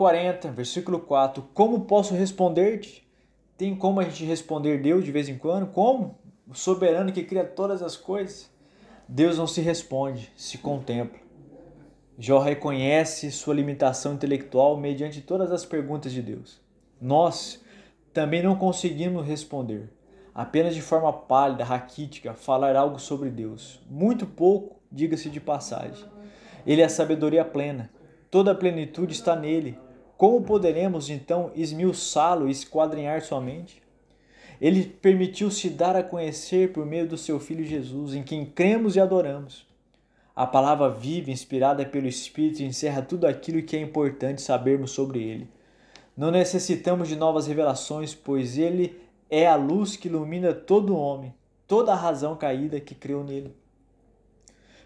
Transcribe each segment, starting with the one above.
40, versículo 4. Como posso responder-te? Tem como a gente responder Deus de vez em quando? Como? O soberano que cria todas as coisas. Deus não se responde, se contempla. Jó reconhece sua limitação intelectual mediante todas as perguntas de Deus. Nós também não conseguimos responder, apenas de forma pálida, raquítica, falar algo sobre Deus. Muito pouco, diga-se de passagem. Ele é a sabedoria plena. Toda a plenitude está nele. Como poderemos então esmiuçá-lo e esquadrinhar sua mente? Ele permitiu-se dar a conhecer por meio do seu Filho Jesus, em quem cremos e adoramos. A palavra viva, inspirada pelo Espírito, encerra tudo aquilo que é importante sabermos sobre ele. Não necessitamos de novas revelações, pois ele é a luz que ilumina todo homem, toda a razão caída que creu nele.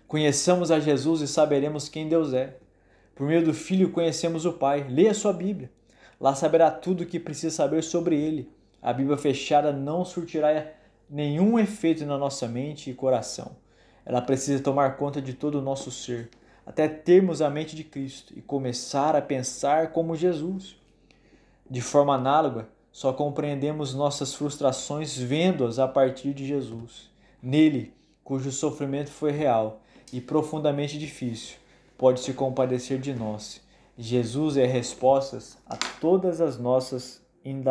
Conheçamos a Jesus e saberemos quem Deus é. Por meio do Filho conhecemos o Pai. Leia sua Bíblia. Lá saberá tudo o que precisa saber sobre ele. A Bíblia fechada não surtirá nenhum efeito na nossa mente e coração. Ela precisa tomar conta de todo o nosso ser, até termos a mente de Cristo e começar a pensar como Jesus. De forma análoga, só compreendemos nossas frustrações vendo-as a partir de Jesus. Nele, cujo sofrimento foi real e profundamente difícil, pode se compadecer de nós. Jesus é a resposta a todas as nossas indagações.